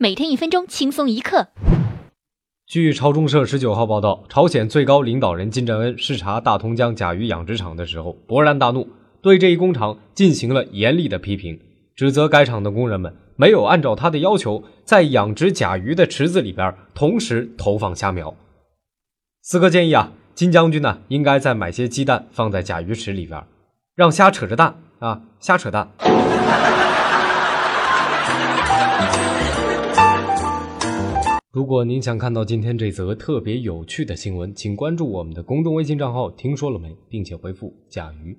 每天一分钟，轻松一刻。据朝中社十九号报道，朝鲜最高领导人金正恩视察大同江甲鱼养殖场的时候，勃然大怒，对这一工厂进行了严厉的批评，指责该厂的工人们没有按照他的要求，在养殖甲鱼的池子里边同时投放虾苗。四哥建议啊，金将军呢应该再买些鸡蛋放在甲鱼池里边，让虾扯着蛋啊，虾扯蛋。如果您想看到今天这则特别有趣的新闻，请关注我们的公众微信账号“听说了没”，并且回复“甲鱼”。